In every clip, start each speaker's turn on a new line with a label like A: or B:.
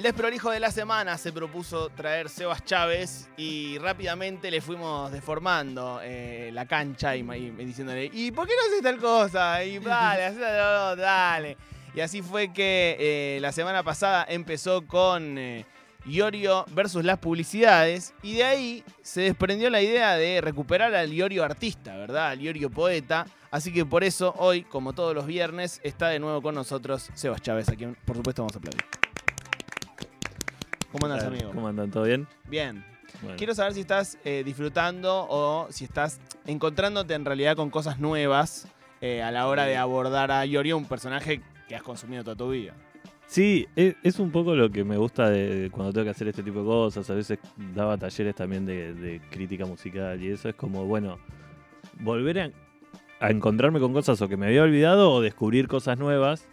A: El desprolijo de la semana se propuso traer Sebas Chávez y rápidamente le fuimos deformando eh, la cancha y, diciéndole, ¿y por qué no haces tal cosa? Y dale, dale. Y así fue que eh, la semana pasada empezó con eh, Iorio versus las publicidades y de ahí se desprendió la idea de recuperar al Iorio artista, ¿verdad? Al Iorio poeta. Así que por eso hoy, como todos los viernes, está de nuevo con nosotros Sebas Chávez, a quien por supuesto vamos a aplaudir. ¿Cómo andas, amigo?
B: ¿Cómo andan? ¿Todo bien?
A: Bien. Quiero saber si estás eh, disfrutando o si estás encontrándote en realidad con cosas nuevas eh, a la hora de abordar a Iorio, un personaje que has consumido toda tu vida.
B: Sí, e, es, un poco lo que me gusta de, cuando tengo que hacer este tipo de cosas. A veces daba talleres también de, crítica musical y eso es como, bueno, volver a, a, encontrarme con cosas o que me había olvidado o descubrir cosas nuevas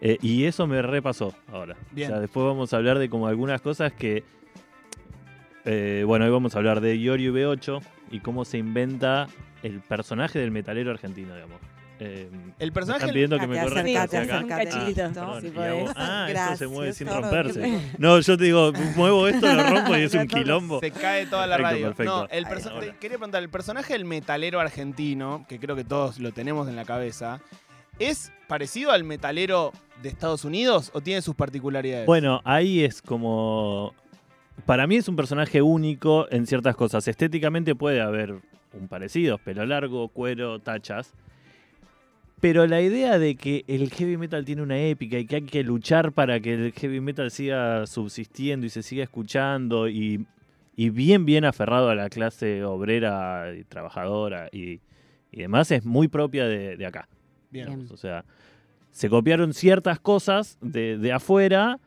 B: eh, y eso me repasó ahora. Bien. O sea, después vamos a hablar de como algunas cosas que. Eh, bueno, hoy vamos a hablar de Iorio V8 y cómo se inventa el personaje del metalero argentino, digamos.
A: Eh, el personaje.
B: Están pidiendo que me corra hacia acá. Ah, si ah esto se mueve sin romperse. No, yo te digo, muevo esto, lo rompo y es un quilombo.
A: Se cae toda la radio. No, el quería preguntar, el personaje del metalero argentino, que creo que todos lo tenemos en la cabeza, ¿Es parecido al metalero de Estados Unidos o tiene sus particularidades?
B: Bueno, ahí es como. Para mí es un personaje único en ciertas cosas. Estéticamente puede haber un parecido, pelo largo, cuero, tachas. Pero la idea de que el heavy metal tiene una épica y que hay que luchar para que el heavy metal siga subsistiendo y se siga escuchando y, bien, bien aferrado a la clase obrera y trabajadora y, demás es muy propia de acá. Bien. O sea, se copiaron ciertas cosas de, afuera.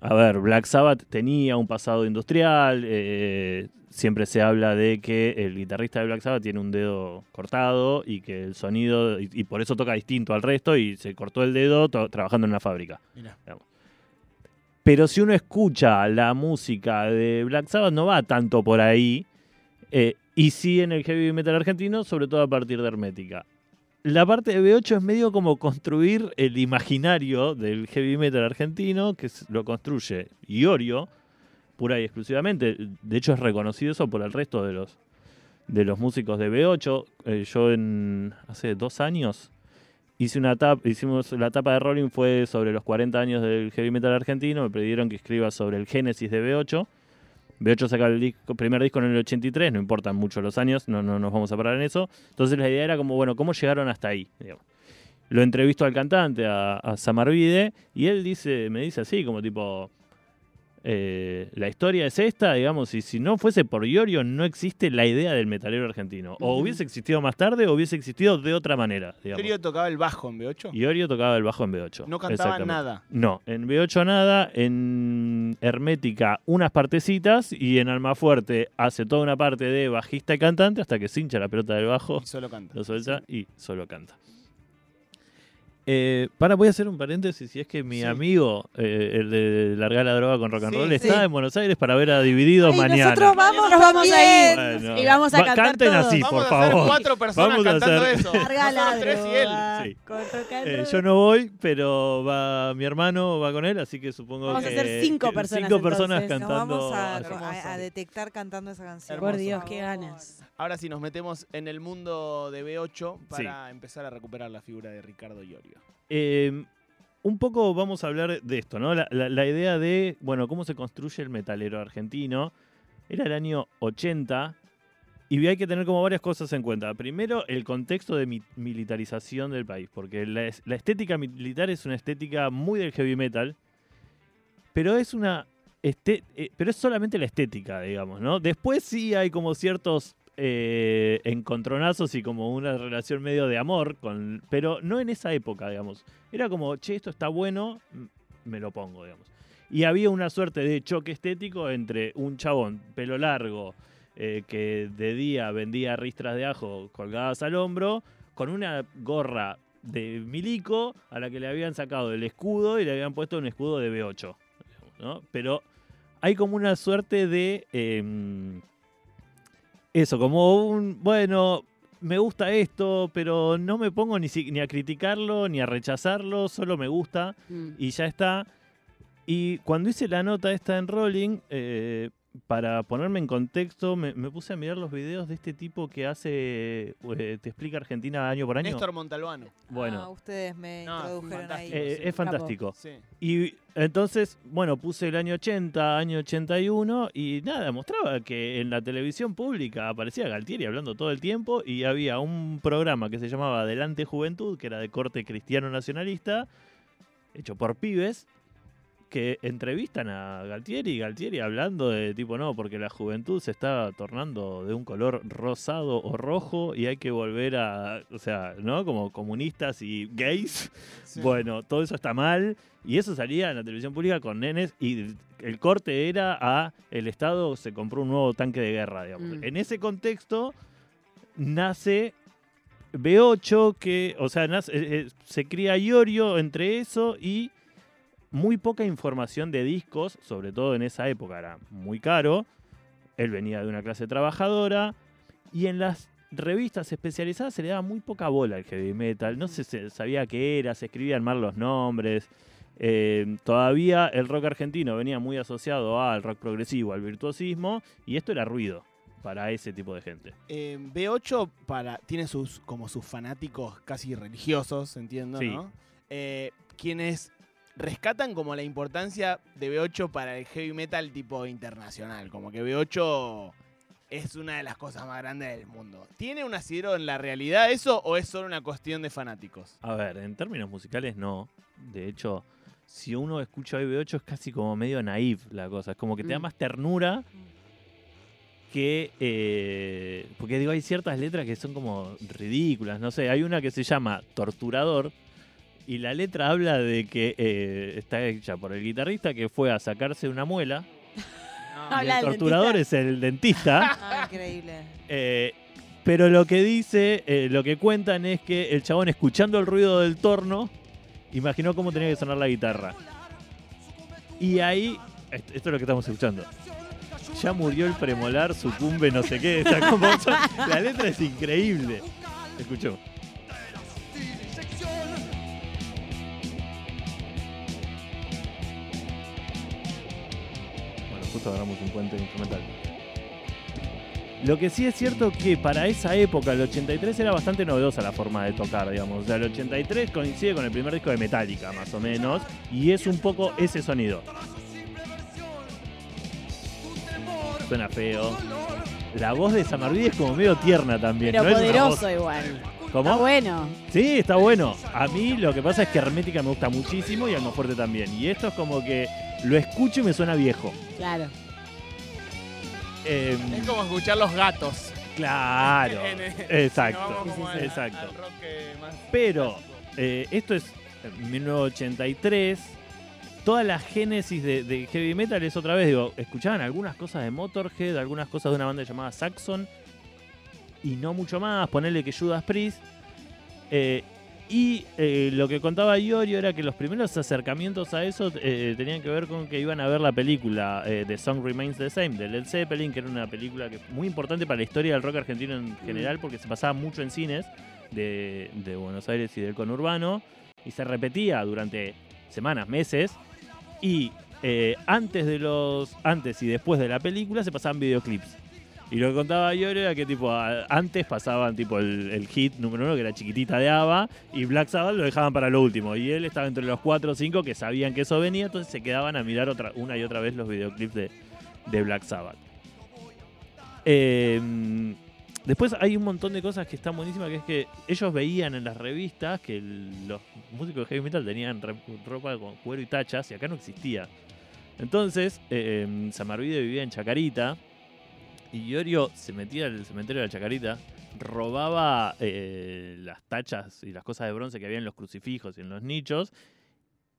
B: A ver, Black Sabbath tenía un pasado industrial. Eh, siempre se habla de que el guitarrista de Black Sabbath tiene un dedo cortado y que el sonido. Y, por eso toca distinto al resto y se cortó el dedo trabajando en una fábrica. Pero si uno escucha la música de Black Sabbath, no va tanto por ahí. Eh, y sí en el heavy metal argentino, sobre todo a partir de Hermética la parte de B8 es medio como construir el imaginario del heavy metal argentino, que lo construye Iorio, pura y exclusivamente. De hecho, es reconocido eso por el resto de los, de los músicos de B8. Eh, yo en hace dos años hice una tapa, hicimos la etapa de Rolling fue sobre los 40 años del heavy metal argentino. Me pidieron que escriba sobre el génesis de B8. B8 saca el primer disco en el 83, no importan mucho los años, no, no nos vamos a parar en eso. Entonces la idea era como, bueno, ¿cómo llegaron hasta ahí? Lo entrevisto al cantante, a, a Samarvide, y él dice, me dice así, como tipo, eh, la historia es esta, digamos, y si no fuese por Iorio, no existe la idea del metalero argentino. O hubiese existido más tarde o hubiese existido de otra manera.
A: ¿Iorio tocaba el bajo en B8?
B: Iorio tocaba el bajo en B8.
A: No cantaba nada.
B: No, en B8 nada, en Hermética unas partecitas y en Almafuerte hace toda una parte de bajista y cantante hasta que se hincha la pelota del bajo.
A: Y solo canta.
B: Lo suelta y solo canta. Eh, para, voy a hacer un paréntesis. Si es que mi amigo, eh, el de largar la droga con rock and roll, está en Buenos Aires para ver a Divididos mañana.
C: Nosotros vamos, nos vamos a ir. y vamos a cantar.
B: Canten así,
A: por
B: favor.
A: A hacer cuatro personas vamos cantando a hacer... eso.
C: Larga
A: tres y él.
B: Sí. Eh, yo no voy, pero va mi hermano va con él, así que supongo
C: vamos
B: que.
C: Vamos a hacer cinco personas.
B: Cinco personas cantando.
C: vamos a, detectar cantando esa canción.
D: Por Dios, qué ganas.
A: Ahora sí nos metemos en el mundo de B8 para empezar a recuperar la figura de Ricardo Iorio.
B: Eh, un poco vamos a hablar de esto, ¿no? La, idea de, bueno, cómo se construye el metalero argentino. Era el año 80 y hay que tener como varias cosas en cuenta. Primero, el contexto de militarización del país, porque la, estética militar es una estética muy del heavy metal, pero es una... Este, eh, pero es solamente la estética, digamos, ¿no? Después sí hay como ciertos eh, encontronazos y como una relación medio de amor, con, pero no en esa época, digamos. Era como, che, esto está bueno, me lo pongo, digamos. Y había una suerte de choque estético entre un chabón, pelo largo, eh, que de día vendía ristras de ajo colgadas al hombro, con una gorra de milico a la que le habían sacado el escudo y le habían puesto un escudo de B8. ¿no? Pero hay como una suerte de... Em, eso, como un, bueno, me gusta esto, pero no me pongo ni, ni a criticarlo ni a rechazarlo, solo me gusta mm. y ya está. Y cuando hice la nota esta en Rolling, eh, para ponerme en contexto, me, puse a mirar los videos de este tipo que hace, eh, te explica Argentina año por año.
A: Néstor Montalbano.
B: Bueno.
C: Ah, ustedes me introdujeron ahí.
B: Eh, es fantástico. Y entonces, bueno, puse el año 80, año 81, y nada, mostraba que en la televisión pública aparecía Galtieri hablando todo el tiempo, y había un programa que se llamaba Adelante Juventud, que era de corte cristiano nacionalista, hecho por pibes, que entrevistan a Galtieri y Galtieri hablando de tipo, no, porque la juventud se está tornando de un color rosado o rojo y hay que volver a, o sea, ¿no? Como comunistas y gays. Bueno, todo eso está mal y eso salía en la televisión pública con nenes y el corte era a el Estado se compró un nuevo tanque de guerra, digamos. Mm. En ese contexto nace B8 que, o sea, nace, eh, eh, se cría Iorio entre eso y muy poca información de discos, sobre todo en esa época era muy caro. Él venía de una clase trabajadora y en las revistas especializadas se le daba muy poca bola al heavy metal. No se sabía qué era, se escribían mal los nombres. Eh, todavía el rock argentino venía muy asociado al rock progresivo, al virtuosismo, y esto era ruido para ese tipo de gente.
A: Eh, B8 para, tiene sus, como sus fanáticos casi religiosos, entiendo, ¿no? Eh, quienes rescatan como la importancia de B8 para el heavy metal tipo internacional. Como que B8 es una de las cosas más grandes del mundo. ¿Tiene un asidero en la realidad eso o es solo una cuestión de fanáticos?
B: A ver, en términos musicales no. De hecho, si uno escucha B8 es casi como medio naive la cosa. Es como que te da mm. más ternura que... Eh, porque digo, hay ciertas letras que son como ridículas. No sé, hay una que se llama Torturador y la letra habla de que eh, está hecha por el guitarrista que fue a sacarse una muela. el torturador es el dentista.
C: Ah, increíble.
B: Eh, pero lo que dice, eh, lo que cuentan es que el chabón escuchando el ruido del torno, imaginó cómo tenía que sonar la guitarra. Y ahí, esto es lo que estamos escuchando. Ya murió el premolar, sucumbe, no sé qué. la letra es increíble. Escuchó. Agarramos un puente instrumental. Lo que sí es cierto que para esa época, el 83, era bastante novedosa la forma de tocar, digamos. O sea, el 83 coincide con el primer disco de Metallica, más o menos, y es un poco ese sonido. Suena feo. La voz de Samarvide es como medio tierna también.
C: Pero poderoso igual.
B: ¿Cómo?
C: Está bueno.
B: Sí, está bueno. A mí lo que pasa es que Hermética me gusta muchísimo y Alma Fuerte también. Y esto es como que lo escucho y me suena viejo.
C: Claro.
A: Em, es como escuchar los gatos.
B: Claro. exacto. exacto. Pero eh, esto es 1983. Toda la génesis de, heavy metal es otra vez, digo, escuchaban algunas cosas de Motorhead, algunas cosas de una banda llamada Saxon y no mucho más. Ponerle que Judas Priest. Eh, y eh, lo que contaba Iorio era que los primeros acercamientos a eso eh, tenían que ver con que iban a ver la película eh, The Song Remains the Same de Led Zeppelin, que era una película que muy importante para la historia del rock argentino en general, porque se pasaba mucho en cines de, Buenos Aires y del conurbano, y se repetía durante semanas, meses, y antes de los antes y después de la película se pasaban videoclips. Y lo que contaba yo era que tipo antes pasaban tipo el, hit número uno, que era chiquitita de Ava, y Black Sabbath lo dejaban para lo último. Y él estaba entre los cuatro o cinco que sabían que eso venía, entonces se quedaban a mirar una y otra vez los videoclips de, de Black Sabbath. Em, después hay un montón de cosas que están buenísimas, que es que ellos veían en las revistas que los músicos de heavy metal tenían ropa con cuero y tachas, y acá no existía. Entonces, eh, Samarvide vivía en Chacarita, y Iorio se metía al cementerio de la Chacarita, robaba eh, las tachas y las cosas de bronce que había en los crucifijos y en los nichos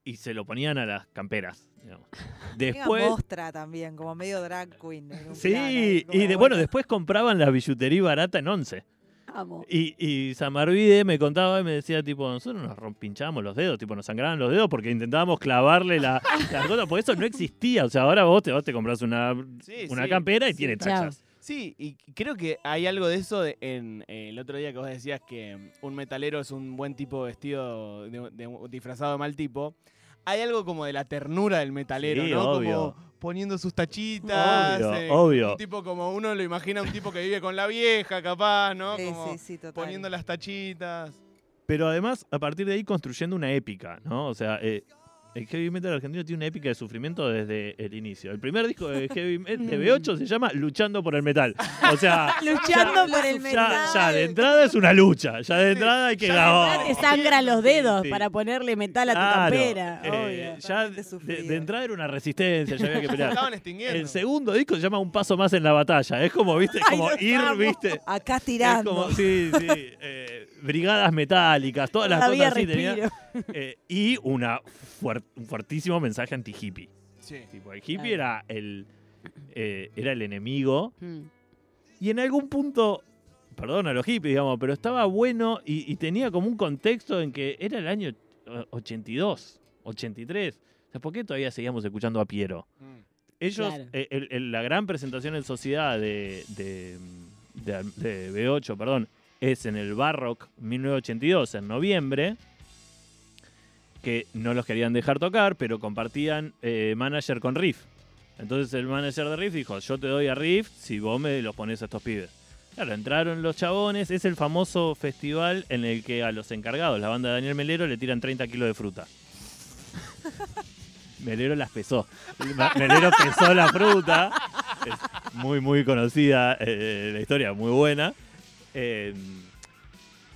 B: y se lo ponían a las camperas.
C: Después mostra también, como medio drag queen.
B: sí, y de, bueno, después compraban la billutería barata en once. Y, y Samarvide me contaba y me decía, tipo, nosotros nos pinchábamos los dedos, tipo, nos sangraban los dedos porque intentábamos clavarle la, la cosa, porque eso no existía. O sea, ahora vos te, vos te compras una, una campera y tiene tachas.
A: Sí, y creo que hay algo de eso en el otro día que vos decías que un metalero es un buen tipo vestido, de, disfrazado de mal tipo. Hay algo como de la ternura del metalero,
B: Sí,
A: ¿no?
B: obvio.
A: Como poniendo sus tachitas.
B: Obvio,
A: eh,
B: obvio.
A: Un tipo como uno lo imagina, un tipo que vive con la vieja, capaz, ¿no?
C: Sí,
A: Como
C: sí, sí, total.
A: poniendo las tachitas.
B: Pero además, a partir de ahí, construyendo una épica, ¿no? O sea, eh, el heavy metal argentino tiene una épica de sufrimiento desde el inicio. El primer disco de heavy metal de B8 se llama Luchando por el Metal. O sea,
D: Luchando por el
B: ya,
D: metal.
B: ya de entrada es una lucha. Ya de entrada hay que
A: Ya de
D: Te sangra los dedos
B: Sí.
D: para ponerle metal a tu
B: Claro,
D: campera.
B: eh,
D: obvio.
B: ya de, entrada era una resistencia, ya había que pelear.
A: Estaban extinguiendo.
B: El segundo disco se llama Un Paso Más en la Batalla. Es como, viste, como ir,
D: amo.
B: viste.
C: Acá
B: Es
C: tirando.
B: como, sí, sí. eh, brigadas metálicas, todas las
D: Todavía
B: cosas así tenía. Eh, y una un fuertísimo mensaje anti-hippie.
A: Sí.
B: Tipo, el hippie
D: Claro.
B: era el, eh, era el enemigo.
D: Mm.
B: Y en algún punto, perdón a los hippies, digamos, pero estaba bueno y, y tenía como un contexto en que era el año eh, 82, 83. O sea, ¿por qué todavía seguíamos escuchando a Piero?
A: Mm.
B: Ellos,
D: Claro.
B: eh, el- el- la gran presentación en sociedad de, de, de- de B8, perdón, es en el Barrock 1982, en noviembre, que no los querían dejar tocar, pero compartían eh, manager con Riff. Entonces el manager de Riff dijo, yo te doy a Riff si vos me los pones a estos pibes. Claro, entraron los chabones, es el famoso festival en el que a los encargados, la banda de Daniel Melero, le tiran 30 kilos de fruta. Melero las pesó. Melero pesó la fruta. Es muy, muy conocida eh, la historia, muy buena. Eh,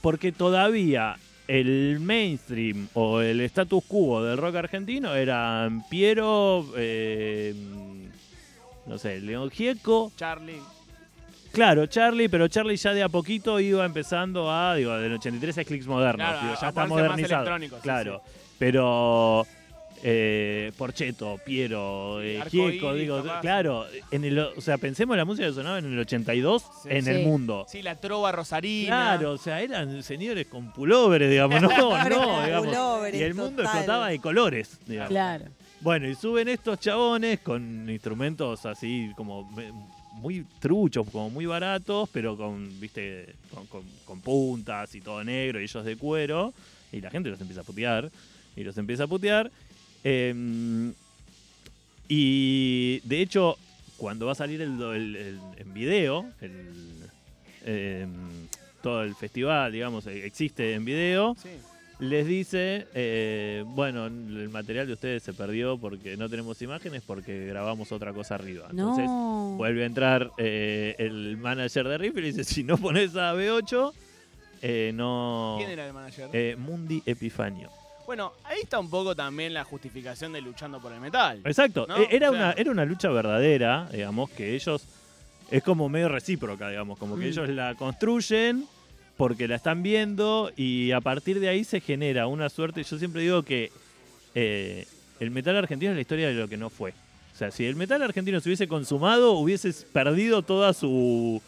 B: porque todavía el mainstream o el status quo del rock argentino eran Piero, eh, no sé, León Gieco,
A: Charlie.
B: Claro, Charlie, pero Charlie ya de a poquito iba empezando a, digo, del 83 es Clicks modernos,
A: Claro,
B: digo, ya está
A: más
B: modernizado.
A: sí,
B: claro, pero eh, Porcheto, Piero, eh, Gieco, digo,
A: capaz.
B: claro, en el, o sea, pensemos en la música que sonaba en el 82
A: Sí.
B: en
D: Sí.
B: el mundo.
A: Sí, la trova rosarina.
B: Claro, o sea, eran señores con pulóveres, digamos, no, no, digamos. Y el mundo
C: total.
B: explotaba de colores, digamos.
D: Claro.
B: Bueno, y suben estos chabones con instrumentos así como muy truchos, como muy baratos, pero con, viste, con, con- con puntas y todo negro y ellos de cuero. Y la gente los empieza a putear. Y los empieza a putear. Em, y de hecho, cuando va a salir el, el- el- en video, el, em, todo el festival, digamos, eh, existe en video
A: Sí.
B: les dice, eh, bueno, el material de ustedes se perdió porque no tenemos imágenes porque grabamos otra cosa arriba. Entonces
D: no.
B: vuelve a entrar eh, el manager de Riff y le dice, si no pones a B8, eh, no...
A: ¿Quién era el manager?
B: Eh, Mundi Epifanio.
A: Bueno, ahí está un poco también la justificación de luchando por el metal.
B: Exacto,
A: ¿No?
B: eh, era,
A: O sea-
B: una, era una lucha verdadera, digamos, que ellos... Es como medio recíproca, digamos, como que
D: Mm.
B: ellos la construyen porque la están viendo y a partir de ahí se genera una suerte. Yo siempre digo que eh, el metal argentino es la historia de lo que no fue. O sea, si el metal argentino se hubiese consumado, hubieses perdido toda su,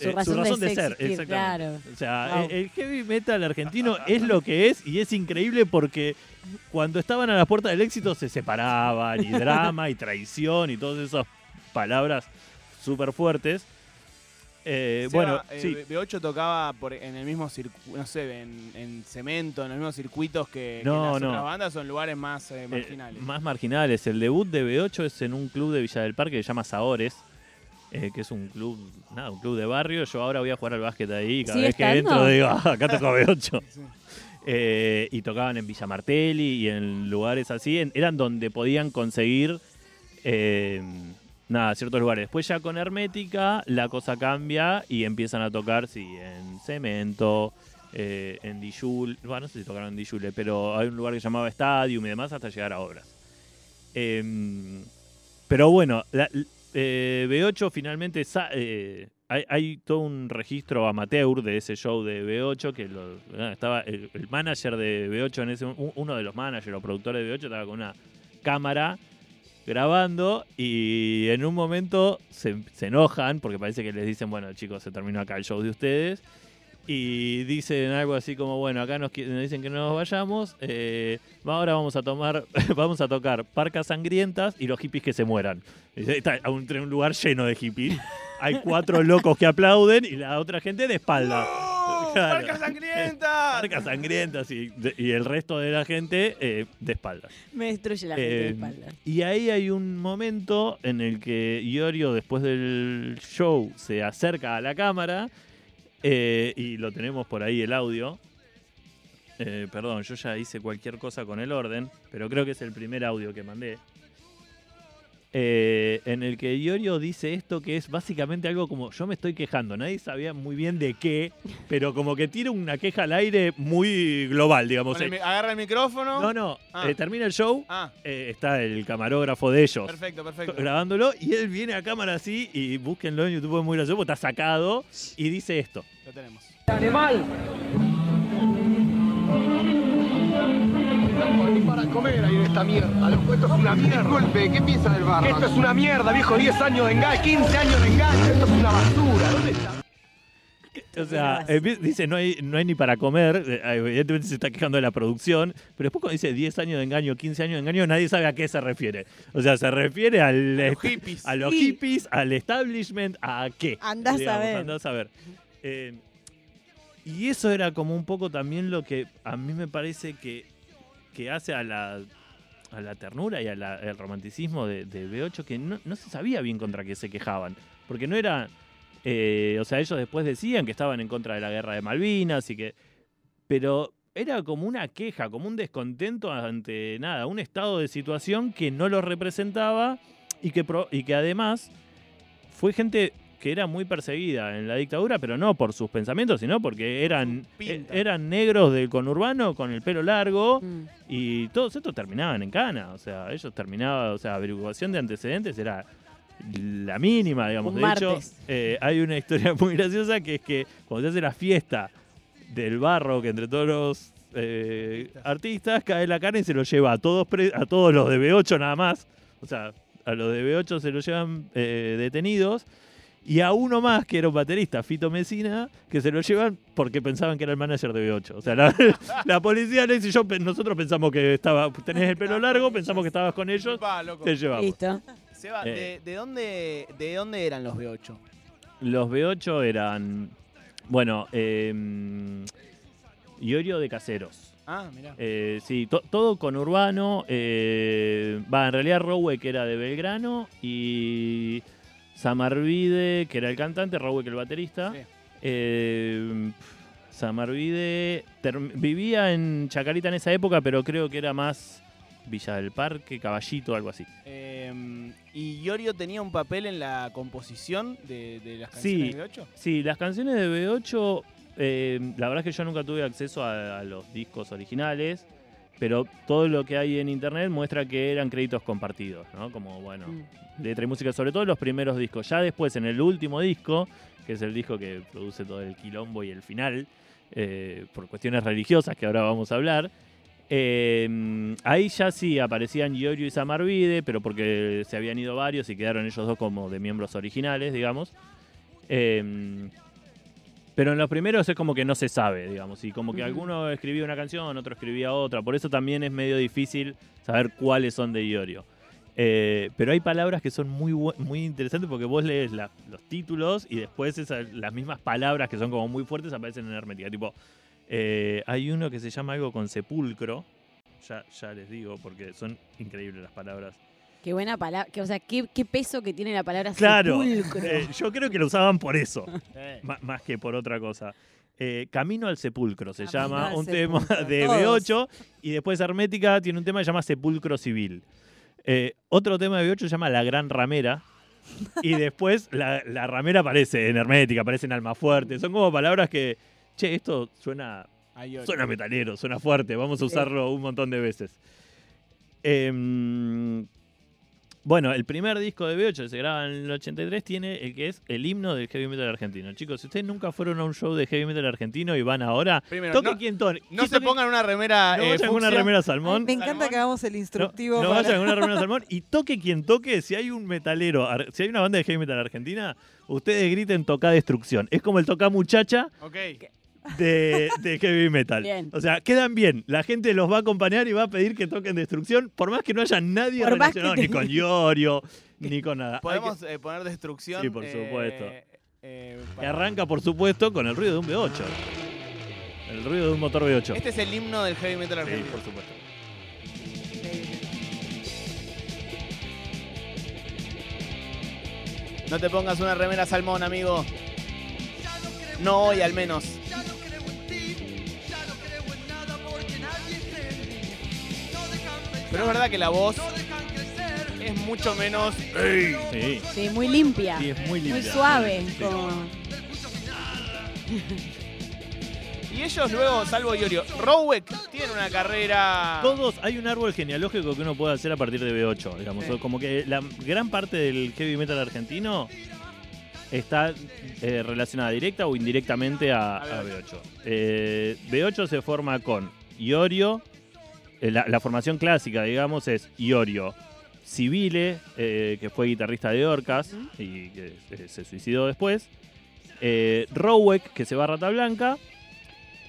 D: Su
B: eh,
D: razón de
B: ser.
D: existir,
B: exactamente.
D: claro.
B: O sea,
D: Wow.
B: el, el heavy metal argentino es lo que es y es increíble porque cuando estaban a la puerta del éxito se separaban y drama y traición y todas esas palabras súper fuertes. Eh,
A: Seba,
B: bueno,
A: eh,
B: sí.
A: B8 tocaba por, en el mismo circuito, no sé, en, en cemento, en los mismos circuitos que, que
B: No,
A: las
B: no.
A: otras bandas o en lugares más eh,
B: Eh,
A: marginales.
B: más marginales. El debut de B8 es en un club de Villa del Parque que se llama Saores, eh, que es un club, nada, un club de barrio. Yo ahora voy a jugar al básquet ahí cada
D: ¿Sigue
B: vez que
D: estando?
B: entro digo, "Ah, acá tocó B8.
A: Sí.
B: Eh, y tocaban en Villa Martelli y en lugares así. en- eran donde podían conseguir eh, nada, ciertos lugares. Después ya con Hermética la cosa cambia y empiezan a tocar, sí, en Cemento, eh, en Dijul. Bueno, no sé si tocaron en Dijule, pero hay un lugar que se llamaba Stadium y demás hasta llegar a obras. Em, pero bueno, la- eh, B8 finalmente eh, hay, todo un registro amateur de ese show de B8 que ah, estaba el, manager de B8 en ese un- uno de los managers o productores de B8 estaba con una cámara grabando y en un momento se, se enojan porque parece que les dicen, bueno chicos, se terminó acá el show de ustedes y dicen algo así como, bueno, acá nos, nos dicen que no nos vayamos, eh, ahora vamos a tomar, vamos a tocar Parcas Sangrientas y los hippies que se mueran. Está a un, un lugar lleno de hippies. Hay cuatro locos que aplauden y la otra gente de espalda. Claro.
A: ¡Marca sangrienta!
B: Marcas sangrientas y, de- y el resto de la gente eh, de espaldas.
D: Me destruye la gente de
B: Eh,
D: espalda.
B: y ahí hay un momento en el que Iorio, después del show, se acerca a la cámara eh, y lo tenemos por ahí el audio. Eh, perdón, yo ya hice cualquier cosa con el orden, pero creo que es el primer audio que mandé. Eh, en el que Iorio dice esto que es básicamente algo como yo me estoy quejando, nadie sabía muy bien de qué, pero como que tira una queja al aire muy global, digamos.
A: El agarra el micrófono.
B: no, no,
A: Ah.
B: eh, termina el show,
A: Ah,
B: eh, está el camarógrafo de ellos
A: perfecto, perfecto.
B: grabándolo y él viene a cámara así y búsquenlo en YouTube, es muy gracioso, está sacado y dice esto.
A: Lo tenemos.
E: animal. Ni para comer ahí en esta mierda. Loco, esto es una mierda. Disculpe, ¿qué piensa del barro? Esto es una mierda, viejo. 10 años de engaño, 15 años de engaño. Esto es una basura. ¿Dónde está?
B: O sea, eh, dice, no hay, no hay ni para comer, eh, evidentemente se está quejando de la producción, pero después cuando dice 10 años de engaño, 15 años de engaño, nadie sabe a qué se refiere. O sea, se refiere al,
A: A los hippies.
B: a los
C: Sí.
B: hippies, al establishment, a qué.
D: Andás a
B: Digamos,
D: ver.
B: andás a ver. Eh, y eso era como un poco también lo que a mí me parece que, que hace a la, a la ternura y al romanticismo de, de B8, que no, se sabía bien contra qué se quejaban. Porque no era. eh, o sea, ellos después decían que estaban en contra de la guerra de Malvinas y que. Pero era como una queja, como un descontento ante nada, un estado de situación que no los representaba y que, y que además fue gente que era muy perseguida en la dictadura, pero no por sus pensamientos, sino porque eran,
A: Pinta.
B: eran negros del conurbano con el pelo largo
D: Mm.
B: y todos estos terminaban en cana. O sea, ellos terminaban, o sea, averiguación de antecedentes era la mínima, digamos.
D: Un
B: de hecho, eh, hay una historia muy graciosa que es que cuando se hace la fiesta del barro, que entre todos los eh, artistas cae la carne y se lo lleva a todos, pre- a todos los de B8 nada más. O sea, a los de B8 se los llevan eh, detenidos. Y a uno más, que era un baterista, Fito Mesina, que se lo llevan porque pensaban que era el manager de B8. O sea, la, la policía le dice, yo, nosotros pensamos que estaba, tenés el pelo largo, pensamos que estabas con ellos,
A: Va, loco.
B: te llevamos.
D: Listo.
A: Seba,
B: Eh.
A: ¿de, de dónde, ¿de dónde eran los B8?
B: Los B8 eran, bueno, eh, Iorio de Caseros.
A: Ah, mirá.
B: Eh, sí, to- todo con Urbano. eh, va, en realidad Rowe, que era de Belgrano, y Samarvide, que era el cantante, Rowe, que el baterista.
A: Sí.
B: Eh, Samarvide vivía en Chacarita en esa época, pero creo que era más Villa del Parque, Caballito, algo así.
A: Eh, ¿Y Iorio tenía un papel en la composición de, de las
B: Sí.
A: canciones de B8?
B: Sí, las canciones de B8, eh, la verdad es que yo nunca tuve acceso a, a los discos originales, pero todo lo que hay en internet muestra que eran créditos compartidos, ¿no? Como, bueno,
D: Mm.
B: letra y música, sobre todo en los primeros discos. Ya después, en el último disco, que es el disco que produce todo el quilombo y el final, eh, por cuestiones religiosas que ahora vamos a hablar, eh, ahí ya sí aparecían Iorio y Samarvide, pero porque se habían ido varios y quedaron ellos dos como de miembros originales, digamos. Eh, pero en los primeros es como que no se sabe, digamos, y como que alguno escribía una canción, otro escribía otra, por eso también es medio difícil saber cuáles son de Iorio. Eh, pero hay palabras que son muy, muy interesantes porque vos lees la- los títulos y después esas- las mismas palabras que son como muy fuertes aparecen en hermética. Tipo, eh, hay uno que se llama algo con sepulcro. Ya, ya les digo porque son increíbles las palabras.
D: Qué buena palabra. Que, o sea, qué, qué peso que tiene la palabra
B: Claro,
D: sepulcro.
B: eh, yo creo que lo usaban por eso,
A: Eh,
B: más que por otra cosa. Eh, Camino al sepulcro se
D: Camino
B: llama, un
D: sepulcro,
B: tema de
D: todos.
B: B8 y después Hermética tiene un tema que se llama Sepulcro Civil. Eh, otro tema de B8 se llama La Gran Ramera y después la, la ramera aparece en Hermética, aparece en Almafuerte. Son como palabras que, che, esto suena. Suena metalero, suena fuerte, vamos a usarlo un montón de veces. Em, bueno, el primer disco de B8 que se graba en el 83 tiene el que es el himno del heavy metal argentino. Chicos, si ustedes nunca fueron a un show de heavy metal argentino y van ahora,
A: Primero,
B: toque
A: no,
B: quien toque.
A: no se pongan una remera
B: no
A: eh,
B: vayan con una remera
C: Ay,
B: salmón.
C: me encanta
A: Salmón.
C: que hagamos el instructivo.
B: no
C: para-
B: vayan con una remera salmón y toque quien toque. Si hay un metalero, si hay una banda de heavy metal argentina, ustedes griten toca destrucción. Es como el toca muchacha,
A: Ok.
B: De, de heavy metal.
D: Bien.
B: O sea, quedan bien. La gente los va a acompañar y va a pedir que toquen destrucción, por más que no haya nadie
D: Por
B: relacionado
D: te-
B: ni con Iorio, ni con nada.
A: Podemos eh, poner destrucción.
B: Sí, por
A: eh,
B: supuesto.
A: eh, para-
B: arranca, por supuesto, con el ruido de un B8. El ruido de un motor V8.
A: Este es el himno del heavy metal
B: Sí,
A: argentino.
B: por supuesto.
A: No te pongas una remera salmón, amigo. No hoy al menos. Pero es verdad que la voz es mucho menos. ¡Ey!
B: Sí,
D: Sí, muy limpia.
B: sí, es muy limpia.
D: muy suave.
B: Sí.
D: como-
A: Y ellos luego, salvo Iorio, Rowek tiene una carrera.
B: Todos, hay un árbol genealógico que uno puede hacer a partir de B8, digamos.
A: Sí.
B: Como que la gran parte del heavy metal argentino está eh, relacionada directa o indirectamente a,
A: A
B: a B8. Eh, B8 se forma con Iorio, la, la formación clásica, digamos, es Iorio, Civile, eh, que fue guitarrista de Orcas y que eh, se suicidó después, eh, Rowek, que se va a Rata Blanca,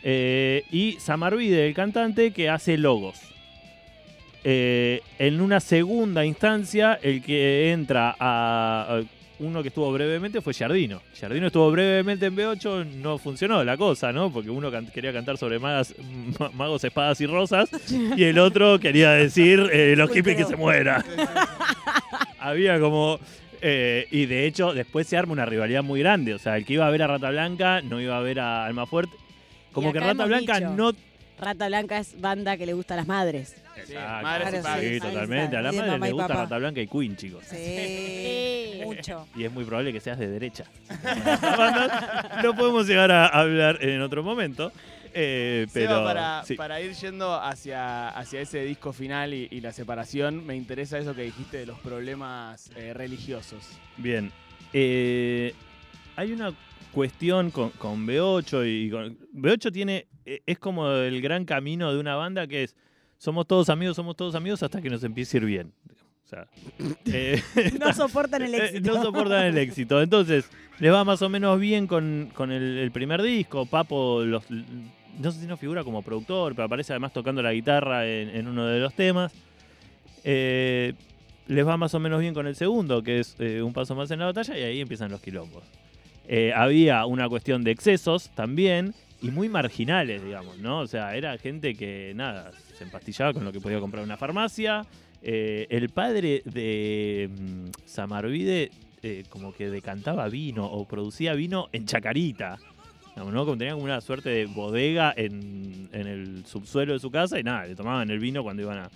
B: eh, y Samarvide, el cantante, que hace logos. Eh, en una segunda instancia, el que entra a, a uno que estuvo brevemente fue Giardino. Giardino estuvo brevemente en B8, no funcionó la cosa, ¿no? Porque uno can- quería cantar sobre magas- ma- magos, espadas y rosas, y el otro quería decir eh, los hippies que se mueran. Había como... eh, y de hecho, después se arma una rivalidad muy grande. O sea, el que iba a ver a Rata Blanca no iba a ver a Alma Fuerte. Como que Rata Blanca
D: dicho.
B: no
D: Rata Blanca es banda que le gusta a las madres.
A: Sí,
B: Exacto.
A: madres y padres.
B: Sí, totalmente. A la
C: de
B: madre
C: mamá
B: le
C: y
B: gusta
C: papá.
B: Rata Blanca y Queen, chicos.
C: Sí, mucho.
B: Y es muy probable que seas de derecha. no podemos llegar a hablar en otro momento. eh,
A: Seba,
B: pero
A: para,
B: sí.
A: para ir yendo hacia, hacia ese disco final y, y la separación, me interesa eso que dijiste de los problemas eh, religiosos.
B: Bien. Eh, hay una cuestión con, con B8 y con- B8 tiene eh, es como el gran camino de una banda que es somos todos amigos, somos todos amigos hasta que nos empiece a ir bien. O sea, eh,
D: No soportan el
B: Eh,
D: éxito.
B: no soportan el éxito. Entonces, les va más o menos bien con, con el, el primer disco. Papo, los, no sé si no figura como productor, pero aparece además tocando la guitarra en, en uno de los temas. Eh, les va más o menos bien con el segundo, que es eh, un paso más en la batalla, y ahí empiezan los quilombos. Eh, había una cuestión de excesos también, y muy marginales, digamos, ¿no? O sea, era gente que, nada, se empastillaba con lo que podía comprar en una farmacia. Eh, el padre de mm, Samarvide eh, como que decantaba vino o producía vino en Chacarita. ¿no? Como tenía como una suerte de bodega en, en el subsuelo de su casa y nada, le tomaban el vino cuando iban a...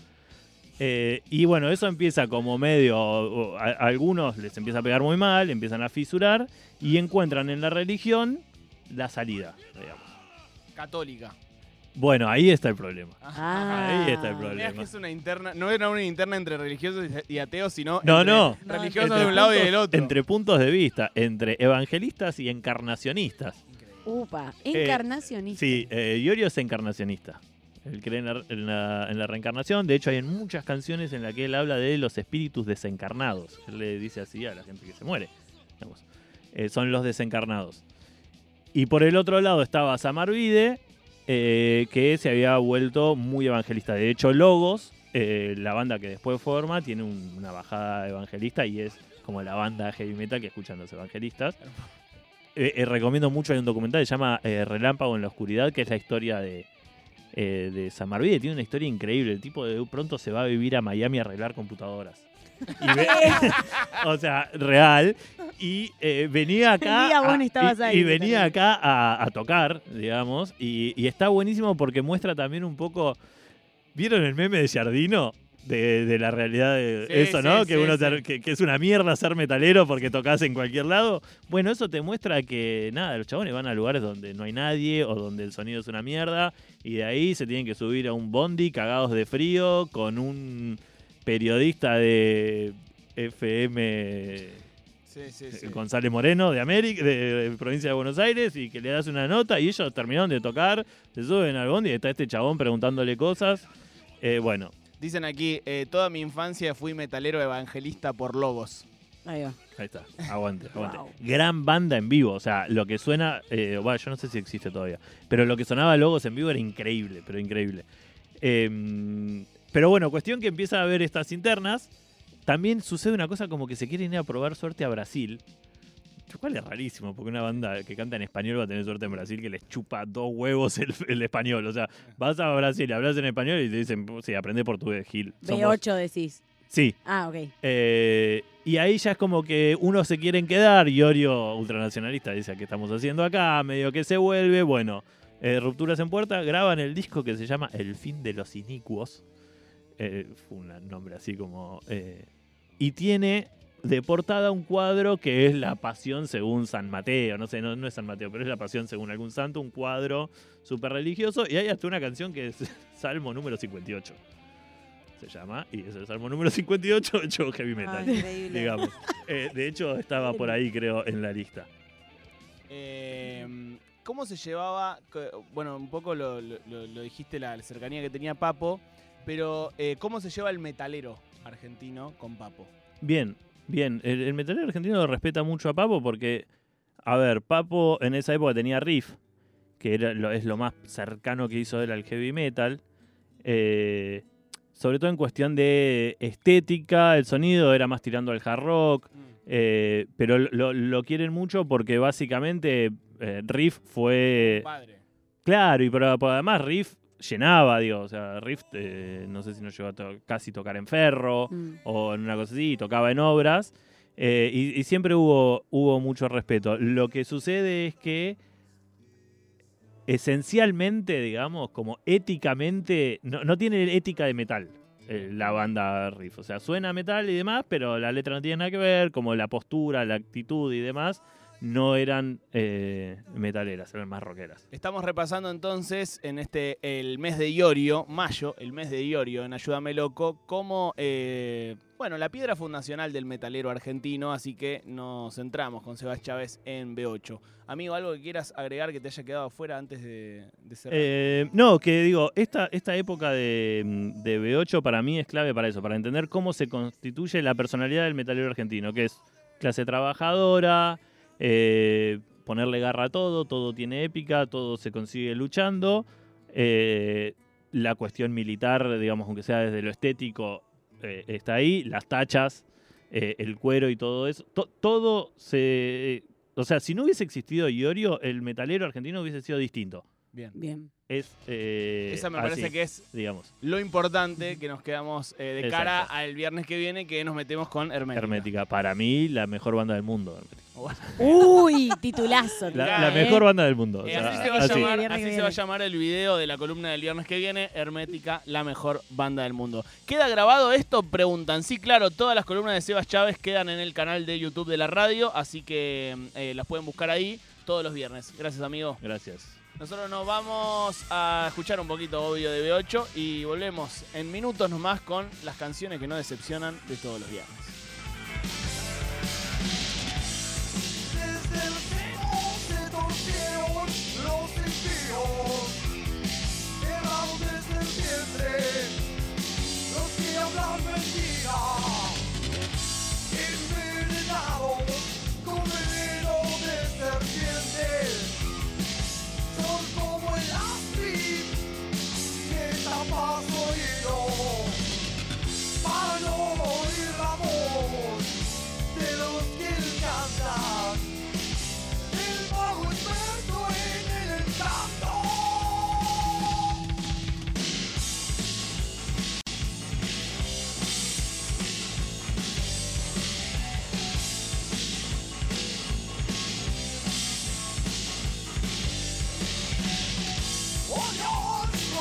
B: Eh, y bueno, eso empieza como medio, a, a algunos les empieza a pegar muy mal, empiezan a fisurar y encuentran en la religión la salida, digamos.
A: Católica.
B: Bueno, ahí está el problema.
D: Ah.
B: Ahí está el
A: Mirá
B: problema.
A: que es una interna, no era una interna entre religiosos y ateos, sino
B: No,
A: entre
B: no.
A: religiosos
B: Entre
A: de un lado y
B: puntos-
A: del otro.
B: Entre puntos de vista, entre evangelistas y encarnacionistas.
D: Upa, encarnacionista.
B: Sí, eh, Iorio es encarnacionista. Él cree en la, en la- en la reencarnación. De hecho, hay muchas canciones en las que él habla de los espíritus desencarnados. Él le dice así a la gente que se muere. Eh, son los desencarnados. Y por el otro lado estaba Samarvide, eh, que se había vuelto muy evangelista. De hecho, Logos, eh, la banda que después forma, tiene un- una bajada evangelista y es como la banda heavy metal que escuchan los evangelistas. Eh, eh, recomiendo mucho, hay un documental que se llama Relámpago en la Oscuridad, que es la historia de, eh, de Samarvide. Tiene una historia increíble. El tipo de pronto se va a vivir a Miami a arreglar computadoras. Y ve- o sea, real. Y eh, venía acá.
D: Día
B: a- y,
D: ahí,
B: y venía acá a, a tocar, digamos. Y, y está buenísimo porque muestra también un poco. ¿Vieron el meme de Jardino? De, de la realidad de
A: Sí,
B: eso, ¿no?
A: sí,
B: que, uno te- que, que es una mierda ser metalero porque tocas en cualquier lado. Bueno, eso te muestra que, nada, los chabones van a lugares donde no hay nadie o donde el sonido es una mierda y de ahí se tienen que subir a un bondi cagados de frío con un periodista de FM
A: Sí, sí, sí.
B: eh, González Moreno de América, de, de provincia de Buenos Aires, y que le das una nota y ellos terminaron de tocar, se suben al bondi y está este chabón preguntándole cosas. Eh, bueno,
A: Dicen aquí, eh, toda mi infancia fui metalero evangelista por lobos.
D: Ahí va.
B: ahí está, aguante, aguante.
D: Wow.
B: Gran banda en vivo, o sea, lo que suena, eh, bueno, yo no sé si existe todavía, pero lo que sonaba Logos en vivo era increíble, pero increíble. Eh, pero bueno, cuestión que empieza a ver estas internas. También sucede una cosa como que se quieren ir a probar suerte a Brasil. Lo cual es rarísimo, porque una banda que canta en español va a tener suerte en Brasil que les chupa dos huevos el, el español. O sea, vas a Brasil, hablas en español y te dicen, sí, aprende portugués, Gil. Somos-
D: B8 decís.
B: Sí.
D: Ah, ok.
B: Eh, y ahí ya es como que unos se quieren quedar, Iorio, ultranacionalista, dice, ¿qué estamos haciendo acá? Medio que se vuelve, bueno, eh, Rupturas en Puerta, graban el disco que se llama El fin de los inicuos. Eh, fue un nombre así como... y tiene de portada un cuadro que es la pasión según San Mateo, no sé, no, no es San Mateo, pero es la pasión según algún santo, un cuadro súper religioso, y hay hasta una canción que es Salmo número 58. Se llama, y es el Salmo número 58 hecho heavy metal
C: Ah, increíble.
B: digamos. Eh, de hecho, estaba por ahí, creo, en la lista.
A: Eh, ¿Cómo se llevaba? Bueno, un poco lo, lo- lo- lo dijiste, la cercanía que tenía Papo, pero eh, ¿cómo se lleva el metalero argentino con Papo?
B: Bien, bien. El, el metalero argentino respeta mucho a Papo porque, a ver, Papo en esa época tenía Riff, que era lo, es lo más cercano que hizo él al heavy metal. Eh, sobre todo en cuestión de estética, el sonido era más tirando al hard rock. eh, pero lo, lo quieren mucho porque básicamente eh, Riff fue
A: Padre.
B: Claro, y pero, pero además Riff llenaba, digo, o sea, Riff, eh, no sé si nos llegó a to- casi tocar en Ferro
D: Mm.
B: o en una cosa así, tocaba en obras, eh, y, y siempre hubo, hubo mucho respeto. Lo que sucede es que esencialmente, digamos, como éticamente, no, no tiene ética de metal. eh, la banda Riff, o sea, suena metal y demás, pero la letra no tiene nada que ver, como la postura, la actitud y demás, no eran eh, metaleras, eran más rockeras.
A: Estamos repasando entonces en este el mes de Iorio, mayo, el mes de Iorio en Ayúdame Loco, como eh, bueno, la piedra fundacional del metalero argentino, así que nos centramos con Sebas Chávez en B8. Amigo, algo que quieras agregar que te haya quedado afuera antes de, de cerrar.
B: Eh, no, que digo, esta, esta época de, de B8 para mí es clave para eso, para entender cómo se constituye la personalidad del metalero argentino, que es clase trabajadora, eh, ponerle garra a todo, todo tiene épica, todo se consigue luchando. eh, la cuestión militar, digamos, aunque sea desde lo estético, eh, está ahí, las tachas, eh, el cuero y todo eso. To- todo se... O sea, si no hubiese existido Iorio, el metalero argentino hubiese sido distinto.
A: Bien.
D: Bien.
B: Es, eh,
A: Esa me
B: así,
A: parece que es
B: digamos,
A: lo importante que nos quedamos eh, de cara al viernes que viene, que nos metemos con Hermética.
B: Hermética. Para mí, la mejor banda del mundo. Hermética.
D: Uy, titulazo.
B: La,
A: ¿eh?
B: mejor banda del mundo. o
A: Eh,
B: sea,
A: así se va, a
B: así.
A: llamar, así se va a llamar el video de la columna del viernes que viene, Hermética, la mejor banda del mundo. ¿Queda grabado esto? Preguntan. Sí, claro, todas las columnas de Sebas Chávez quedan en el canal de YouTube de la radio, así que eh, las pueden buscar ahí todos los viernes. Gracias, amigo.
B: Gracias.
A: Nosotros nos vamos a escuchar un poquito obvio de B8 y volvemos en minutos nomás con las canciones que no decepcionan de todos los viernes.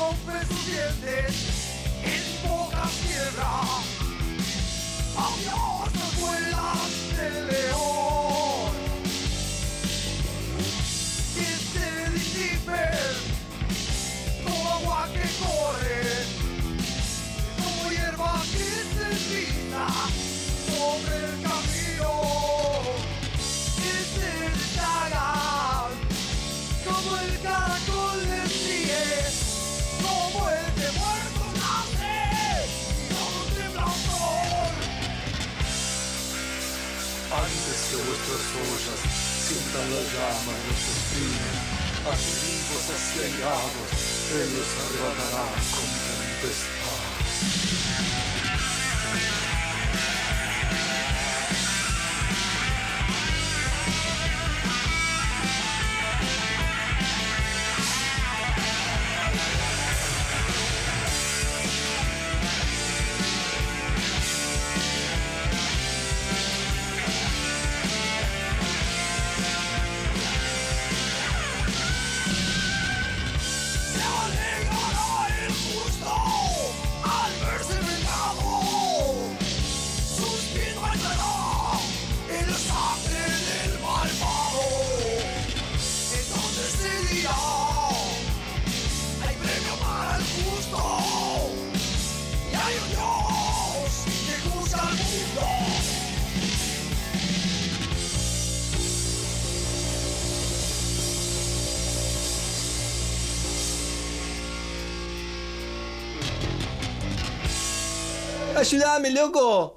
F: Dientes en poca tierra. Adiós, escuelas de
E: Antes que vuestras ollas sientan la llama y los espinos, a sus vivos asediados, Él los arrebatará con tempestad.
G: ¡Ayúdame, loco!